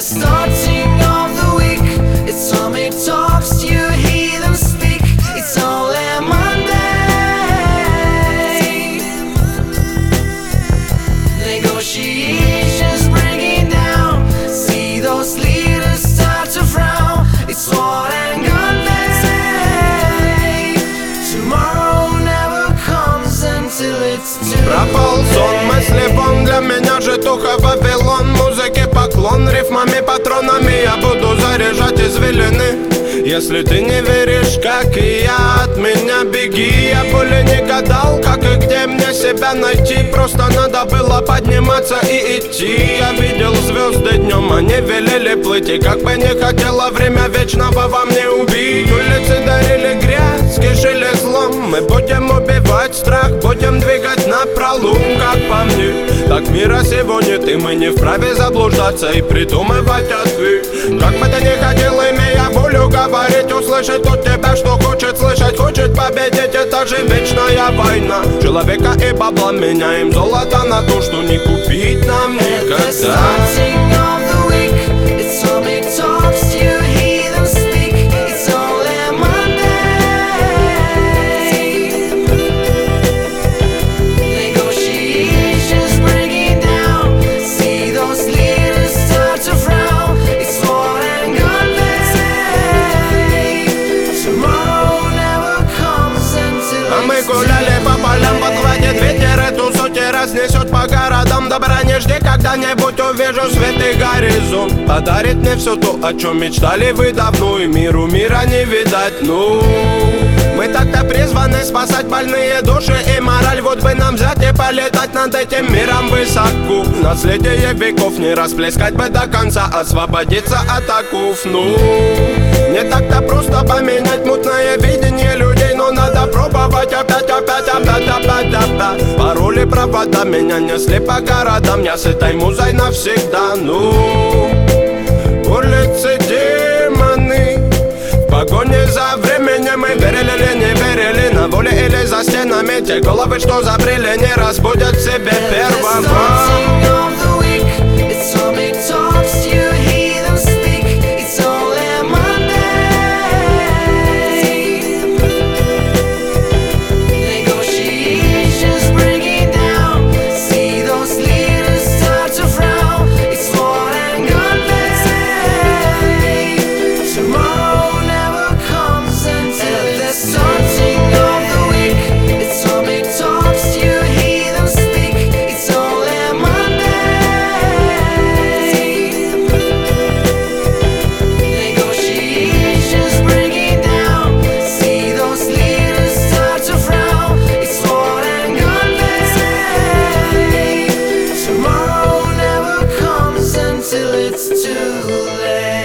Starting. Поклон, рифмами, патронами Я буду заряжать извилины Если ты не веришь, как и я От меня беги, я более не гадал Как и где мне себя найти. Просто надо было подниматься и идти. Я видел звезды днем, они велели плыть. И как бы не хотела время вечного во мне убить. Улицы дарили Мы будем убивать страх, будем двигать на пролом Как по мне, так мира сегодня ты Мы не вправе заблуждаться и придумывать ответ. Как бы ты ни хотел, имея волю говорить Услышать от тебя, что хочет слышать Хочет победить, это же вечная война. Человека и бабла меняем золото на то, что не купить нам никогда гуляли по полям, подхватит ветер Эту сотни разнесет по городам. Добра не жди, когда-нибудь увижу свет и горизонт. Подарит мне все то, о чем мечтали вы давно И миру мира не видать, ну мы так-то призваны спасать больные души и мораль. Вот бы нам взять и полетать над этим миром высоко. Наследие веков не расплескать бы до конца Освободиться от оков, ну Не так-то просто опять, опять, опять, опять, опять Пароли, провода меня несли по городам Я с этой музой навсегда, ну. Улицы демоны В погоне за временем мы верили или не верили. На воле или за стенами Те головы, что забрели, не разбудят себе первого too late.